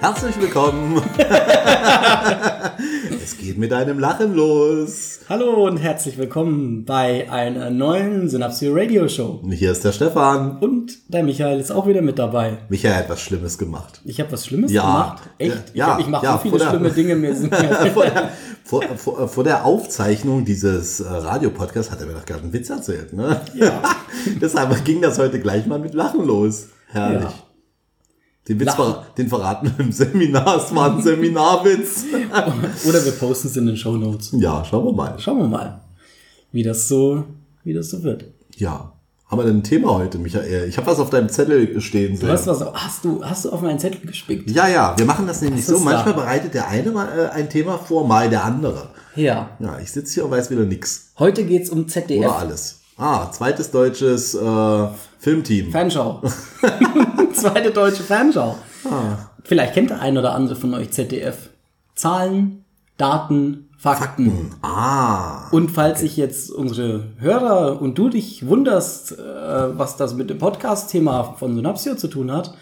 Herzlich willkommen. es geht mit einem Lachen los. Hallo und herzlich willkommen bei einer neuen Synapsio Radio Show. Hier ist der Stefan. Und der Michael ist auch wieder mit dabei. Michael hat was Schlimmes gemacht. Ich habe was Schlimmes Ja. gemacht? Echt? Ja, ich ich mache ja, so viele der- schlimme Dinge. Mir sind vor, der, vor, vor, vor der Aufzeichnung dieses äh, Radiopodcasts hat er mir doch gerade einen Witz erzählt. Ne? Ja. Deshalb ging das heute gleich mal mit Lachen los. Herrlich. Ja. Den Witz ver den verraten wir im Seminar. Es war ein Seminarwitz. Oder wir posten es in den Show Notes. ja, schauen wir mal. Schauen wir mal, wie das so, wie das so wird. Ja. Haben wir denn ein Thema heute, Michael? Ich habe was auf deinem Zettel stehen Du sehen. hast was, hast du, hast du auf meinen Zettel gespickt? Ja, ja, wir machen das nämlich so. Manchmal da? bereitet der eine mal äh, ein Thema vor, mal der andere. Ja. Ja, ich sitze hier und weiß wieder nix. Heute geht's um ZDF. Oder alles. Ah, zweites deutsches äh, Filmteam. Fernschau. Zweite deutsche Fernschau. Ah. Vielleicht kennt der ein oder andere von euch ZDF. Zahlen, Daten, Fakten. Ah, Und falls sich jetzt unsere Hörer und du dich wunderst, äh, was das mit dem Podcast-Thema von Synapsio zu tun hat,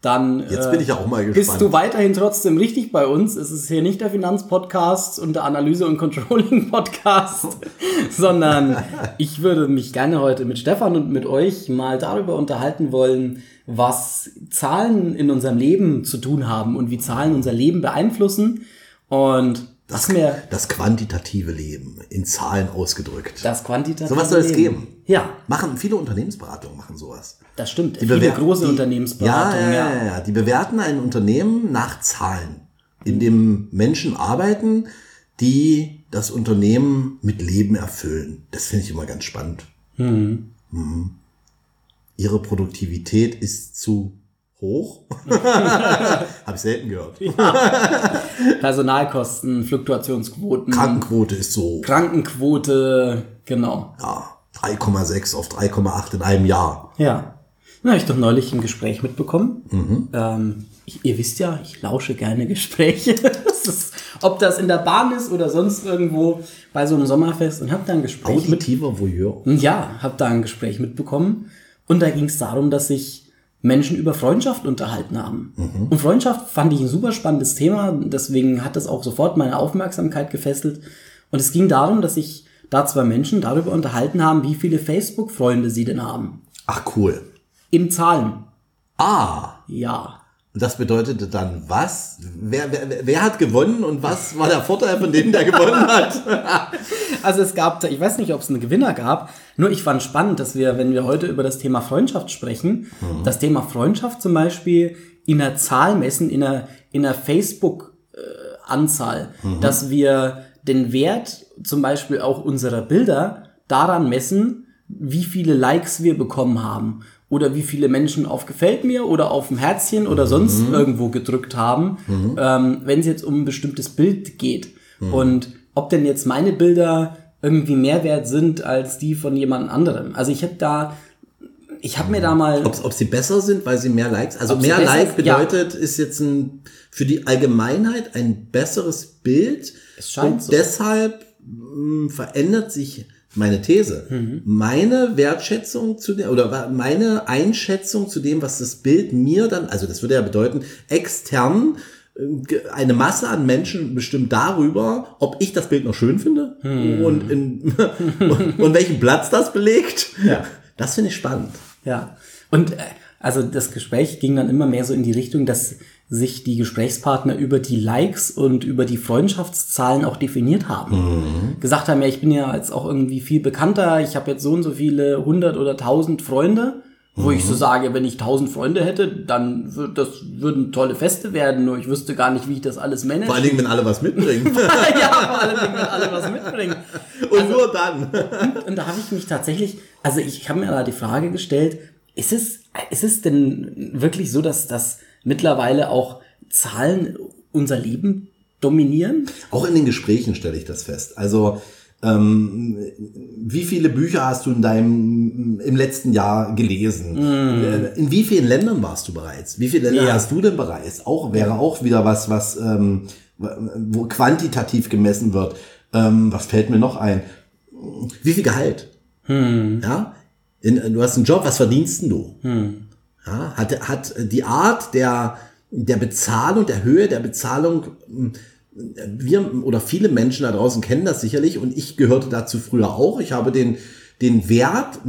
dann jetzt äh, bin ich auch mal bist gespannt. du weiterhin trotzdem richtig bei uns. Es ist hier nicht der Finanzpodcast und der Analyse- und Controlling-Podcast, sondern ich würde mich gerne heute mit Stefan und mit euch mal darüber unterhalten wollen, was Zahlen in unserem Leben zu tun haben und wie Zahlen unser Leben beeinflussen. Und das, was mir das quantitative Leben in Zahlen ausgedrückt. das quantitative Sowas soll es Leben. geben. Ja, Machen viele Unternehmensberatungen machen sowas. das stimmt. Die Viele große die- Unternehmensberatungen, ja, ja, ja, ja. Die bewerten ein Unternehmen nach Zahlen, in dem Menschen arbeiten, die das Unternehmen mit Leben erfüllen. Das finde ich immer ganz spannend. Mhm. Ihre Produktivität ist zu hoch. Habe ich selten gehört. Personalkosten, Fluktuationsquoten, Krankenquote ist so hoch. Krankenquote, genau. Ja, 3,6 auf 3,8 in einem Jahr. Ja. Na, hab ich doch neulich ein Gespräch mitbekommen. Mhm. Ähm, ich, ihr wisst ja, ich lausche gerne Gespräche. das ist, ob das in der Bahn ist oder sonst irgendwo bei so einem Sommerfest und hab da ein Gespräch mit Auditiver Voyeur. Ja, habe da ein Gespräch mitbekommen. Und da ging es darum, dass sich Menschen über Freundschaft unterhalten haben. Und Freundschaft fand ich ein super spannendes Thema. Deswegen hat das auch sofort meine Aufmerksamkeit gefesselt. Und es ging darum, dass sich da zwei Menschen darüber unterhalten haben, wie viele Facebook-Freunde sie denn haben. Ach cool. In Zahlen. Ah, Ja. Und das bedeutete dann was? Wer, wer, wer hat gewonnen und was war der Vorteil von dem, der gewonnen hat? Also es gab, ich weiß nicht, ob es einen Gewinner gab, nur ich fand spannend, dass wir, wenn wir heute über das Thema Freundschaft sprechen, das Thema Freundschaft zum Beispiel in einer Zahl messen, in einer, in einer Facebook-Anzahl, dass wir den Wert zum Beispiel auch unserer Bilder daran messen, wie viele Likes wir bekommen haben oder wie viele Menschen auf Gefällt mir oder auf ein Herzchen oder sonst irgendwo gedrückt haben, ähm, wenn es jetzt um ein bestimmtes Bild geht. Und ob denn jetzt meine Bilder irgendwie mehr wert sind als die von jemand anderem. Also ich habe da, ich habe mir da mal, Ob, ob sie besser sind, weil sie mehr Likes, also mehr besser- Like bedeutet, ist jetzt ein, für die Allgemeinheit ein besseres Bild. Es scheint und so. deshalb mh, verändert sich meine These. Mhm. Meine Wertschätzung zu dem, oder meine Einschätzung zu dem, was das Bild mir dann, also das würde ja bedeuten, extern äh, ge- eine Masse an Menschen bestimmt darüber, ob ich das Bild noch schön finde Mhm. und, in, und, und welchen Platz das belegt. Ja. Das finde ich spannend. ja. Und äh, also das Gespräch ging dann immer mehr so in die Richtung, dass sich die Gesprächspartner über die Likes und über die Freundschaftszahlen auch definiert haben. Gesagt haben, ja, ich bin ja jetzt auch irgendwie viel bekannter, ich habe jetzt so und so viele hundert oder tausend Freunde, wo ich so sage, wenn ich tausend Freunde hätte, dann würd, das würden tolle Feste werden, nur ich wüsste gar nicht, wie ich das alles manage. Vor allen Dingen, wenn alle was mitbringen. ja, vor allen Dingen, wenn alle was mitbringen. Und nur dann. Und da habe ich mich tatsächlich, also ich habe mir da die Frage gestellt, ist es, ist es denn wirklich so, dass das mittlerweile auch Zahlen unser Leben dominieren? Auch in den Gesprächen stelle ich das fest. Also Ähm, wie viele Bücher hast du in deinem im letzten Jahr gelesen? Äh, In wie vielen Ländern warst du bereits? Wie viele Länder Ja. hast du denn bereits? Auch wäre auch wieder was, was ähm, wo quantitativ gemessen wird. Ähm, was fällt mir noch ein? Wie viel Gehalt? Ja, in, du hast einen Job, was verdienst denn du? Ja, hat, hat die Art der, der Bezahlung, der Höhe der Bezahlung, mh, wir oder viele Menschen da draußen kennen das sicherlich und ich gehörte dazu früher auch. Ich habe den, den Wert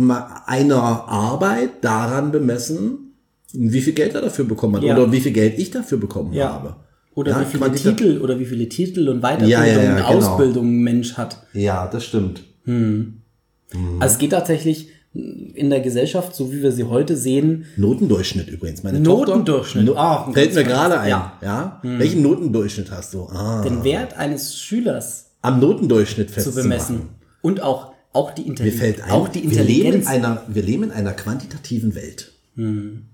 einer Arbeit daran bemessen, wie viel Geld er dafür bekommen hat Ja. oder wie viel Geld ich dafür bekommen Ja. habe. Oder Ja, wie viele Titel oder wie viele Titel und Weiterbildung Ja, ja, ja, und genau. Ausbildung ein Mensch hat. Ja, das stimmt. Also es geht tatsächlich in der Gesellschaft, so wie wir sie heute sehen, Notendurchschnitt übrigens. Meine Notendurchschnitt. Tochter, Ah, ein fällt mir gerade ein. ja. Ja. Welchen Notendurchschnitt hast du? Ah, den Wert eines Schülers am Notendurchschnitt zu festzumachen. bemessen. Und auch, auch die Mir Intelligenz. fällt ein, auch die wir, leben in Intelligenz. einer, wir leben in einer quantitativen Welt. Hm.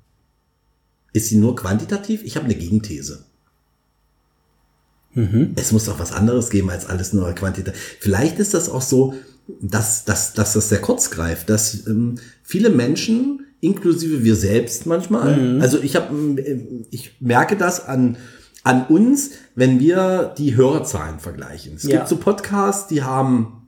Ist sie nur quantitativ? Ich habe eine Gegenthese. Mhm. Es muss doch was anderes geben als alles nur quantitativ. Vielleicht ist das auch so, dass, dass, dass das sehr kurz greift, dass ähm, viele Menschen, inklusive wir selbst manchmal, Mhm. also ich habe, ich merke das an, an uns, wenn wir die Hörerzahlen vergleichen. Es Ja. gibt so Podcasts, die haben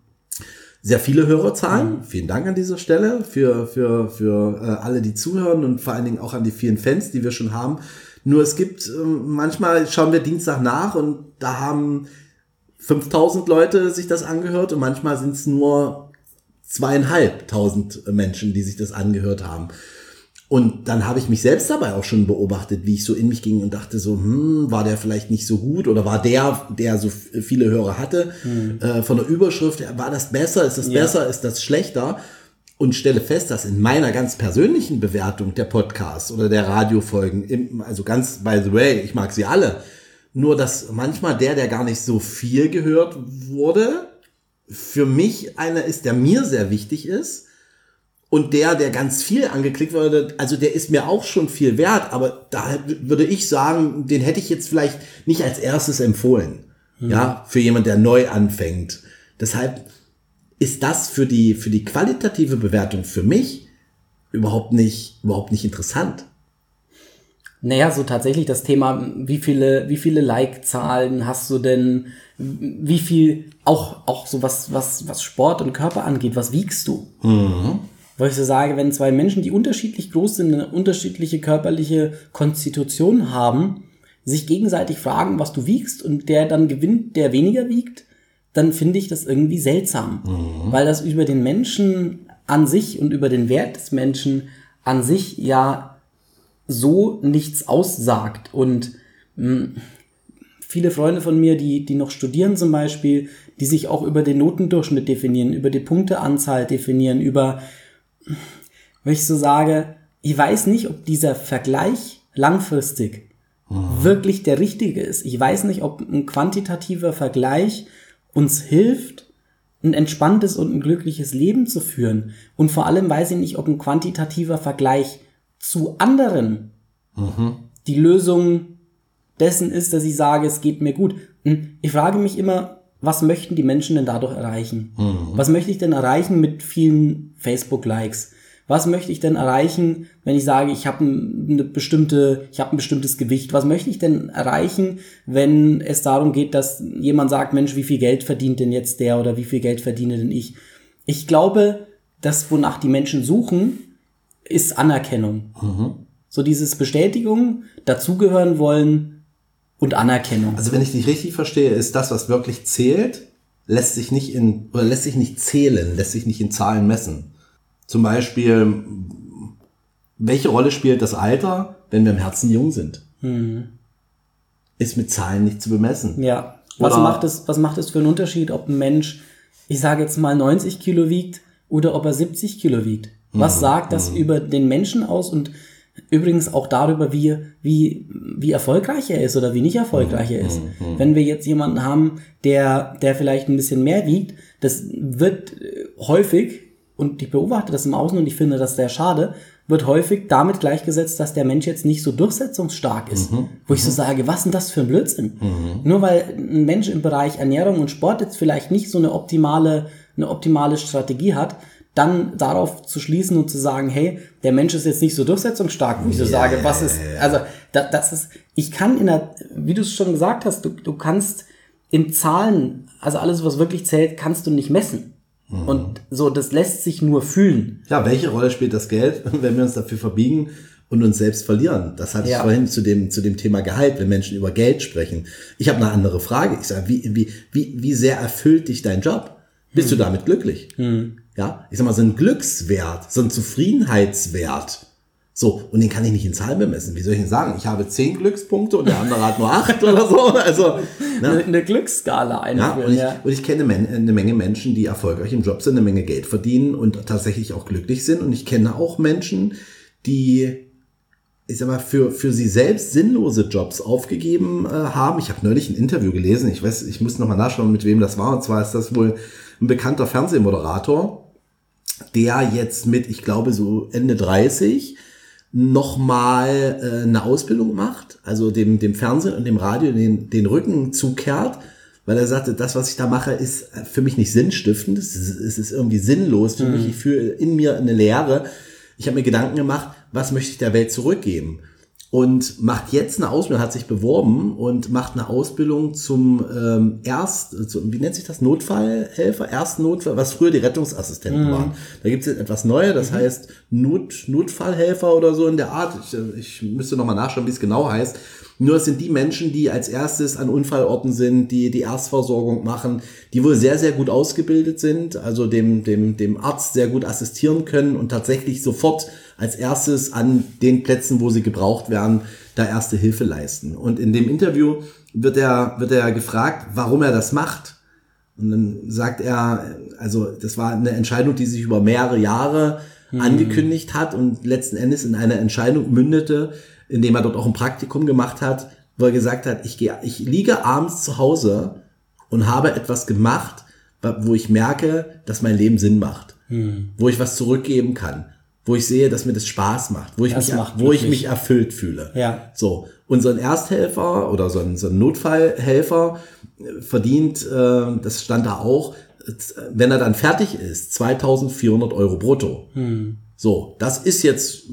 sehr viele Hörerzahlen. Vielen Dank an dieser Stelle für, für, für äh, alle, die zuhören und vor allen Dingen auch an die vielen Fans, die wir schon haben. Nur es gibt, ähm, manchmal schauen wir Dienstag nach und da haben 5000 Leute sich das angehört und manchmal sind es nur zweieinhalbtausend Menschen, die sich das angehört haben. Und dann habe ich mich selbst dabei auch schon beobachtet, wie ich so in mich ging und dachte so, hm, war der vielleicht nicht so gut oder war der, der so viele Hörer hatte, äh, von der Überschrift, war das besser, ist das Ja. besser, ist das schlechter? Und stelle fest, dass in meiner ganz persönlichen Bewertung der Podcasts oder der Radiofolgen, im, also ganz by the way, ich mag sie alle, nur dass manchmal der, der gar nicht so viel gehört wurde, für mich einer ist, der mir sehr wichtig ist. Und der, der ganz viel angeklickt wurde, also der ist mir auch schon viel wert, aber da würde ich sagen, den hätte ich jetzt vielleicht nicht als erstes empfohlen. Ja, für jemand, der neu anfängt. Deshalb ist das für die, für die qualitative Bewertung für mich überhaupt nicht, überhaupt nicht interessant. Naja, so tatsächlich das Thema, wie viele, wie viele Like-Zahlen hast du denn, wie viel, auch, auch so was, was, was Sport und Körper angeht, was wiegst du? Weil ich so sage, wenn zwei Menschen, die unterschiedlich groß sind, eine unterschiedliche körperliche Konstitution haben, sich gegenseitig fragen, was du wiegst und der dann gewinnt, der weniger wiegt, dann finde ich das irgendwie seltsam. Weil das über den Menschen an sich und über den Wert des Menschen an sich ja so nichts aussagt. Und mh, viele Freunde von mir, die, die noch studieren zum Beispiel, die sich auch über den Notendurchschnitt definieren, über die Punkteanzahl definieren, über, wenn ich so sage, ich weiß nicht, ob dieser Vergleich langfristig wirklich der richtige ist. Ich weiß nicht, ob ein quantitativer Vergleich uns hilft, ein entspanntes und ein glückliches Leben zu führen. Und vor allem weiß ich nicht, ob ein quantitativer Vergleich zu anderen die Lösung dessen ist, dass ich sage, es geht mir gut. Hm, Ich frage mich immer, was möchten die Menschen denn dadurch erreichen? Was möchte ich denn erreichen mit vielen Facebook-Likes? Was möchte ich denn erreichen, wenn ich sage, ich habe eine bestimmte, ich habe ein bestimmtes Gewicht? Was möchte ich denn erreichen, wenn es darum geht, dass jemand sagt, Mensch, wie viel Geld verdient denn jetzt der oder wie viel Geld verdiene denn ich? Ich glaube, das, wonach die Menschen suchen, ist Anerkennung. So dieses Bestätigung, dazugehören wollen und Anerkennung. Also wenn ich dich richtig verstehe, ist das, was wirklich zählt, lässt sich nicht in, oder lässt sich nicht zählen, lässt sich nicht in Zahlen messen. Zum Beispiel, welche Rolle spielt das Alter, wenn wir im Herzen jung sind? Ist mit Zahlen nicht zu bemessen. Ja. Was Oder- macht es, was macht es für einen Unterschied, ob ein Mensch, ich sage jetzt mal 90 Kilo wiegt oder ob er 70 Kilo wiegt? Was sagt das über den Menschen aus und übrigens auch darüber, wie, wie, wie erfolgreich er ist oder wie nicht erfolgreich er ist? Wenn wir jetzt jemanden haben, der, der vielleicht ein bisschen mehr wiegt, das wird äh, häufig und ich beobachte das im Außen und ich finde das sehr schade, wird häufig damit gleichgesetzt, dass der Mensch jetzt nicht so durchsetzungsstark ist. Mhm. Wo ich so sage, was denn das für ein Blödsinn? Nur weil ein Mensch im Bereich Ernährung und Sport jetzt vielleicht nicht so eine optimale, eine optimale Strategie hat, dann darauf zu schließen und zu sagen, hey, der Mensch ist jetzt nicht so durchsetzungsstark, wo ich so sage, was ist, also da, das ist, ich kann in der, wie du es schon gesagt hast, du, du kannst in Zahlen, also alles, was wirklich zählt, kannst du nicht messen. Und so, das lässt sich nur fühlen. Ja, welche Rolle spielt das Geld, wenn wir uns dafür verbiegen und uns selbst verlieren? Das hatte Ja. ich vorhin zu dem, zu dem Thema Gehalt, wenn Menschen über Geld sprechen. Ich habe eine andere Frage. Ich sage, wie, wie, wie, wie sehr erfüllt dich dein Job? Bist du damit glücklich? Ja, ich sag mal, so ein Glückswert, so ein Zufriedenheitswert. So, und den kann ich nicht in Zahlen bemessen. Wie soll ich denn sagen? Ich habe zehn Glückspunkte und der andere hat nur acht oder so. Also, ne? Eine, eine Glücksskala Ja, einführen. und ich, Ja, und ich kenne Men eine Menge Menschen, die erfolgreich im Job sind, eine Menge Geld verdienen und tatsächlich auch glücklich sind. Und ich kenne auch Menschen, die, ich sag mal, für, für sie selbst sinnlose Jobs aufgegeben äh, haben. Ich habe neulich ein Interview gelesen, ich weiß, ich muss nochmal nachschauen, mit wem das war. Und zwar ist das wohl ein bekannter Fernsehmoderator, der jetzt mit, ich glaube, so Ende 30 nochmal äh, eine Ausbildung macht, also dem, dem Fernsehen und dem Radio den, den Rücken zukehrt, weil er sagte, das, was ich da mache, ist für mich nicht sinnstiftend, es ist, es ist irgendwie sinnlos für mich, ich fühle in mir eine Leere. Ich habe mir Gedanken gemacht, was möchte ich der Welt zurückgeben? Und macht jetzt eine Ausbildung, hat sich beworben und macht eine Ausbildung zum ähm, Erst, zum, wie nennt sich das, Notfallhelfer, Erstnotfall, was früher die Rettungsassistenten waren. Da gibt es jetzt etwas Neues, das heißt Not, Notfallhelfer oder so in der Art. Ich, äh, ich müsste nochmal nachschauen, wie es genau heißt. Nur es sind die Menschen, die als erstes an Unfallorten sind, die die Erstversorgung machen, die wohl sehr, sehr gut ausgebildet sind, also dem, dem, dem Arzt sehr gut assistieren können und tatsächlich sofort als erstes an den Plätzen, wo sie gebraucht werden, da erste Hilfe leisten. Und in dem Interview wird er, wird er gefragt, warum er das macht. Und dann sagt er, also das war eine Entscheidung, die sich über mehrere Jahre angekündigt hat und letzten Endes in eine Entscheidung mündete, indem er dort auch ein Praktikum gemacht hat, wo er gesagt hat, ich gehe, ich liege abends zu Hause und habe etwas gemacht, wo ich merke, dass mein Leben Sinn macht, wo ich was zurückgeben kann, wo ich sehe, dass mir das Spaß macht, wo ich Das mich, wo ich mich erfüllt fühle. Ja. So, und so ein Ersthelfer oder so ein, so ein Notfallhelfer äh, verdient, äh, das stand da auch, äh, wenn er dann fertig ist, 2400 Euro brutto. Hm. So, das ist jetzt,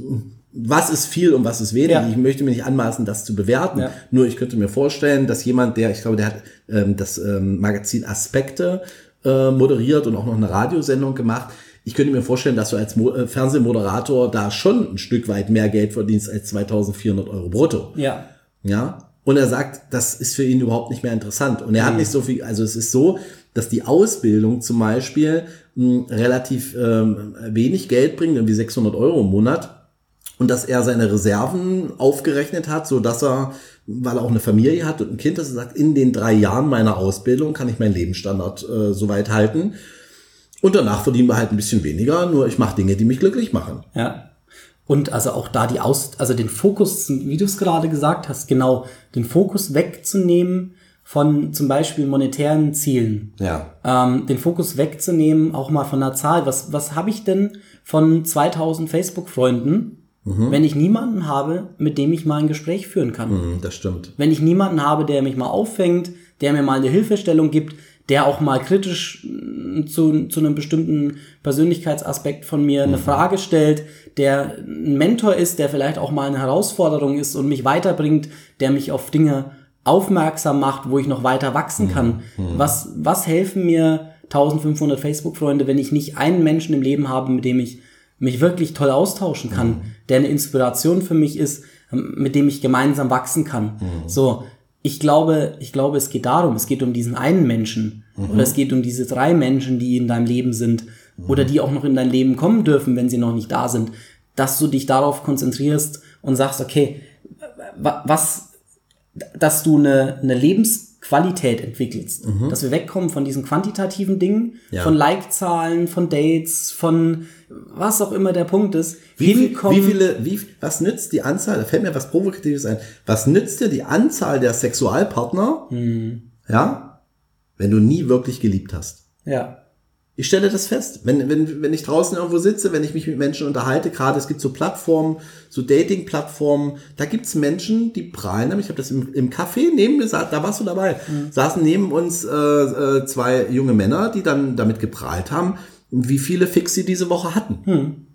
was ist viel und was ist wenig. Ja. Ich möchte mir nicht anmaßen, das zu bewerten. Ja. Nur ich könnte mir vorstellen, dass jemand, der, ich glaube, der hat ähm, das ähm, Magazin Aspekte äh, moderiert und auch noch eine Radiosendung gemacht. Ich könnte mir vorstellen, dass du als Mo äh, Fernsehmoderator da schon ein Stück weit mehr Geld verdienst als 2400 Euro brutto. ja. Ja. Und er sagt, das ist für ihn überhaupt nicht mehr interessant. Und er hat nicht so viel, also es ist so, dass die Ausbildung zum Beispiel mh, relativ ähm, wenig Geld bringt, irgendwie 600 Euro im Monat. Und dass er seine Reserven aufgerechnet hat, so dass er, weil er auch eine Familie hat und ein Kind, dass er sagt, in den drei Jahren meiner Ausbildung kann ich meinen Lebensstandard äh, soweit halten. Und danach verdienen wir halt ein bisschen weniger, nur ich mache Dinge, die mich glücklich machen. Ja. Und also auch da die Aus, also den Fokus, wie du es gerade gesagt hast, genau, den Fokus wegzunehmen von zum Beispiel monetären Zielen. Ja. Ähm, den Fokus wegzunehmen, auch mal von der Zahl. Was, was habe ich denn von 2000 Facebook-Freunden, wenn ich niemanden habe, mit dem ich mal ein Gespräch führen kann? Hm, Das stimmt. Wenn ich niemanden habe, der mich mal auffängt, der mir mal eine Hilfestellung gibt, der auch mal kritisch mm, zu, zu einem bestimmten Persönlichkeitsaspekt von mir eine Frage stellt, der ein Mentor ist, der vielleicht auch mal eine Herausforderung ist und mich weiterbringt, der mich auf Dinge aufmerksam macht, wo ich noch weiter wachsen kann. Was, was helfen mir 1500 Facebook-Freunde, wenn ich nicht einen Menschen im Leben habe, mit dem ich mich wirklich toll austauschen kann, der eine Inspiration für mich ist, ähm, mit dem ich gemeinsam wachsen kann. So, ich glaube, ich glaube, es geht darum, es geht um diesen einen Menschen. Oder es geht um diese drei Menschen, die in deinem Leben sind. Oder die auch noch in dein Leben kommen dürfen, wenn sie noch nicht da sind, dass du dich darauf konzentrierst und sagst, okay, wa- was, dass du eine, eine Lebensqualität entwickelst, dass wir wegkommen von diesen quantitativen Dingen, Ja. von Like-Zahlen, von Dates, von was auch immer der Punkt ist, Wie, hinkommen. wie viele, wie, was nützt die Anzahl, da fällt mir was Provokatives ein, was nützt dir die Anzahl der Sexualpartner, Hm. ja, wenn du nie wirklich geliebt hast? ja, Ich stelle das fest. Wenn, wenn, wenn ich draußen irgendwo sitze, wenn ich mich mit Menschen unterhalte, gerade es gibt so Plattformen, so Dating-Plattformen, da gibt's Menschen, die prallen. Ich habe das im, im Café neben mir, da warst du dabei, mhm. saßen neben uns äh, äh, zwei junge Männer, die dann damit geprahlt haben, wie viele Fix sie diese Woche hatten. Mhm.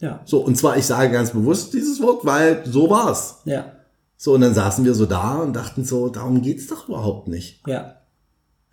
Ja. So, und zwar, ich sage ganz bewusst dieses Wort, weil so war's. Ja. So, und dann saßen wir so da und dachten so, darum geht's doch überhaupt nicht. Ja.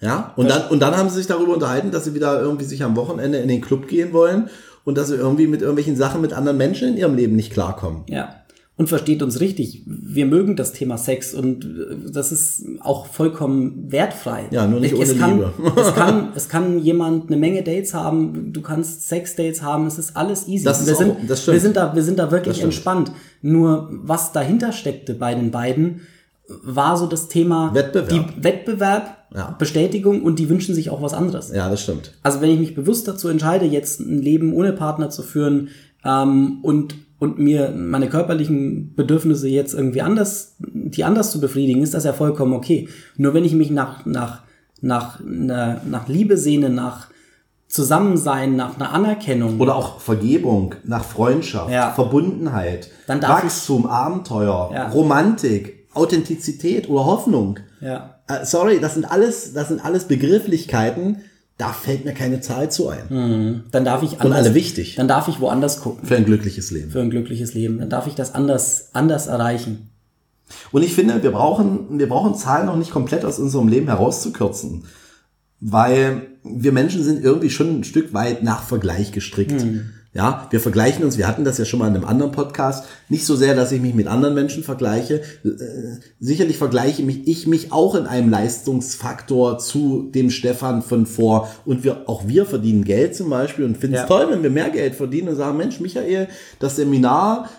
Ja, und dann, und dann haben sie sich darüber unterhalten, dass sie wieder irgendwie sich am Wochenende in den Club gehen wollen und dass sie irgendwie mit irgendwelchen Sachen mit anderen Menschen in ihrem Leben nicht klarkommen. Ja. Und versteht uns richtig. Wir mögen das Thema Sex und äh, das ist auch vollkommen wertfrei. Ja, nur nicht es ohne kann, Liebe. es, kann, es kann jemand eine Menge Dates haben, du kannst Sex-Dates haben, es ist alles easy. Das ist wir, auch, sind, das stimmt. wir sind da, wir sind da wirklich entspannt. Nur was dahinter steckte bei den beiden, war so das Thema Wettbewerb. Die Wettbewerb, ja. Bestätigung und die wünschen sich auch was anderes. Ja, das stimmt. Also wenn ich mich bewusst dazu entscheide, jetzt ein Leben ohne Partner zu führen ähm, und und mir meine körperlichen Bedürfnisse jetzt irgendwie anders, die anders zu befriedigen, ist das ja vollkommen okay. Nur wenn ich mich nach nach nach nach, nach Liebe sehne, nach Zusammensein, nach einer Anerkennung. Oder auch Vergebung, nach Freundschaft, ja. Verbundenheit, Wachstum, Abenteuer, ja. Romantik, Authentizität oder Hoffnung. Ja. Äh, sorry, das sind alles, das sind alles Begrifflichkeiten. Da fällt mir keine Zahl zu ein. Mhm. Dann darf ich anders, Und alle wichtig. Dann darf ich woanders gucken. Für ein glückliches Leben. Für ein glückliches Leben. Dann darf ich das anders, anders erreichen. Und ich finde, wir brauchen, wir brauchen Zahlen noch nicht komplett aus unserem Leben herauszukürzen. Weil wir Menschen sind irgendwie schon ein Stück weit nach Vergleich gestrickt. Mhm. Ja, wir vergleichen uns, wir hatten das ja schon mal in einem anderen Podcast, nicht so sehr, dass ich mich mit anderen Menschen vergleiche. Äh, sicherlich vergleiche mich, ich mich auch in einem Leistungsfaktor zu dem Stefan von vor. Und wir, auch wir verdienen Geld zum Beispiel und finden es ja. toll, wenn wir mehr Geld verdienen und sagen, Mensch, Michael, das Seminar,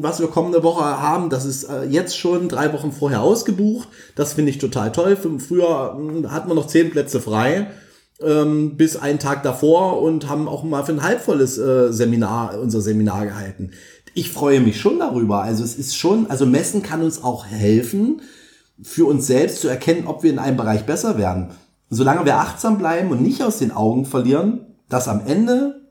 was wir kommende Woche haben, das ist äh, jetzt schon drei Wochen vorher ausgebucht. Das finde ich total toll. Früher hm, hatten wir noch zehn Plätze frei ähm, bis einen Tag davor und haben auch mal für ein halbvolles äh, Seminar, unser Seminar gehalten. Ich freue mich schon darüber. Also es ist schon, also Messen kann uns auch helfen, für uns selbst zu erkennen, ob wir in einem Bereich besser werden. Solange wir achtsam bleiben und nicht aus den Augen verlieren, dass am Ende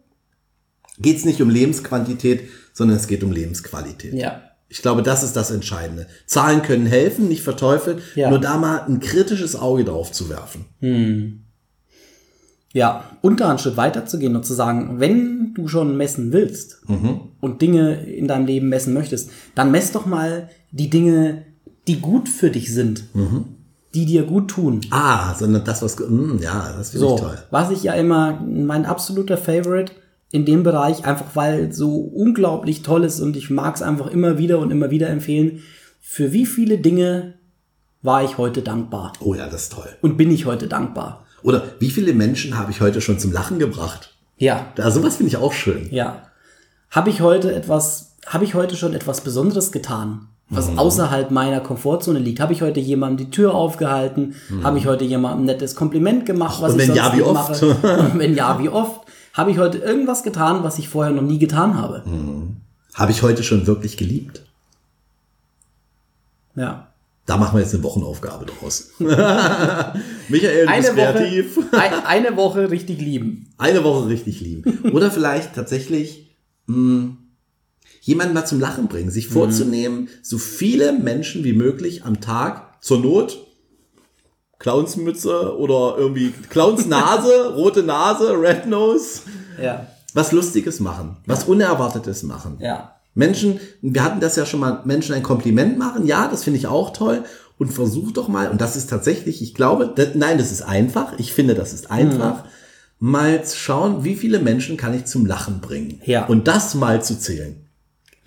geht es nicht um Lebensquantität, sondern es geht um Lebensqualität. Ja. Ich glaube, das ist das Entscheidende. Zahlen können helfen, nicht verteufeln, ja. nur da mal ein kritisches Auge drauf zu werfen. Hm. Ja, und da einen Schritt weiter zu gehen und zu sagen, wenn du schon messen willst mhm. und Dinge in deinem Leben messen möchtest, dann mess doch mal die Dinge, die gut für dich sind. Mhm. Die dir gut tun. Ah, sondern das, was, mh, hm, ja, das finde so, ich toll. Was ich ja immer, mein absoluter Favorite in dem Bereich, einfach weil so unglaublich toll ist und ich mag es einfach immer wieder und immer wieder empfehlen. Für wie viele Dinge war ich heute dankbar? Oh ja, das ist toll. Und bin ich heute dankbar? Oder wie viele Menschen habe ich heute schon zum Lachen gebracht? Ja. Da, sowas finde ich auch schön. Ja. Habe ich heute etwas, habe ich heute schon etwas Besonderes getan? was mhm. außerhalb meiner Komfortzone liegt. Habe ich heute jemandem die Tür aufgehalten? Mhm. Habe ich heute jemandem ein nettes Kompliment gemacht, was Und wenn ich sonst ja, wie oft? mache? Und wenn ja, wie oft? Habe ich heute irgendwas getan, was ich vorher noch nie getan habe? Mhm. Habe ich heute schon wirklich geliebt? Ja. Da machen wir jetzt eine Wochenaufgabe draus. Michael, du eine bist kreativ. Woche, ein, eine Woche richtig lieben. Eine Woche richtig lieben. Oder vielleicht tatsächlich mh, hm, jemanden mal zum Lachen bringen, sich mhm. vorzunehmen, so viele Menschen wie möglich am Tag zur Not Clownsmütze oder irgendwie Clownsnase, rote Nase, Red Nose. Ja. Was Lustiges machen, was Unerwartetes machen. Ja. Menschen, wir hatten das ja schon mal, Menschen ein Kompliment machen, ja, das finde ich auch toll. Und versuch doch mal, und das ist tatsächlich, ich glaube, das, nein, das ist einfach, ich finde, das ist einfach, mhm. mal zu schauen, wie viele Menschen kann ich zum Lachen bringen. Ja. Und das mal zu zählen.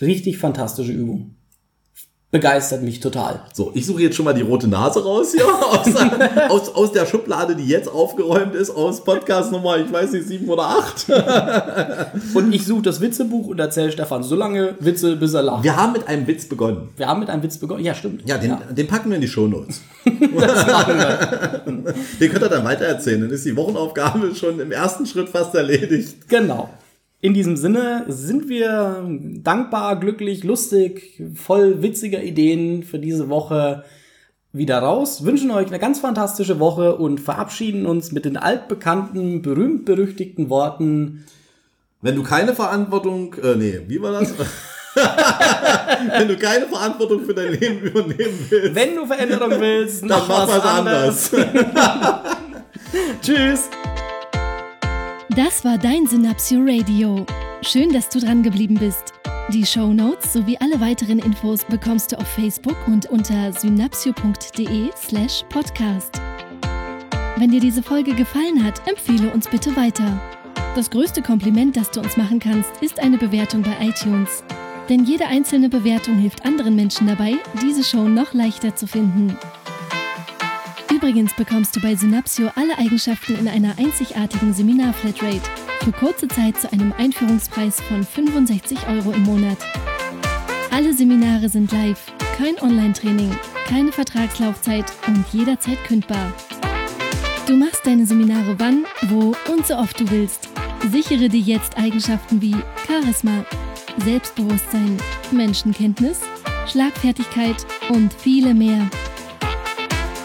Richtig fantastische Übung begeistert mich total. So, ich suche jetzt schon mal die rote Nase raus hier aus, aus, aus der Schublade, die jetzt aufgeräumt ist, aus Podcast Nummer, ich weiß nicht, sieben oder acht. und ich suche das Witzebuch und erzähle Stefan so lange Witze, bis er lacht. Wir haben mit einem Witz begonnen. Wir haben mit einem Witz begonnen, ja stimmt. Ja, den, ja. den packen wir in die Shownotes. machen wir. Den könnt ihr dann weitererzählen, dann ist die Wochenaufgabe schon im ersten Schritt fast erledigt. Genau. In diesem Sinne sind wir dankbar, glücklich, lustig, voll witziger Ideen für diese Woche. wieder raus, wünschen euch eine ganz fantastische Woche und verabschieden uns mit den altbekannten, berühmt-berüchtigten Worten. Wenn du keine Verantwortung, äh, nee, wie war das? Wenn du keine Verantwortung für dein Leben übernehmen willst, Wenn du Veränderung willst, dann mach was, was anders. Tschüss. Das war dein Synapsio Radio. Schön, dass du dran geblieben bist. Die Show Notes sowie alle weiteren Infos bekommst du auf Facebook und unter synapsio.de slash podcast. Wenn dir diese Folge gefallen hat, empfehle uns bitte weiter. Das größte Kompliment, das du uns machen kannst, ist eine Bewertung bei iTunes. Denn jede einzelne Bewertung hilft anderen Menschen dabei, diese Show noch leichter zu finden. Übrigens bekommst du bei Synapsio alle Eigenschaften in einer einzigartigen Seminar-Flatrate für kurze Zeit zu einem Einführungspreis von 65 Euro im Monat. Alle Seminare sind live, kein Online-Training, keine Vertragslaufzeit und jederzeit kündbar. Du machst deine Seminare wann, wo und so oft du willst. Sichere dir jetzt Eigenschaften wie Charisma, Selbstbewusstsein, Menschenkenntnis, Schlagfertigkeit und viele mehr.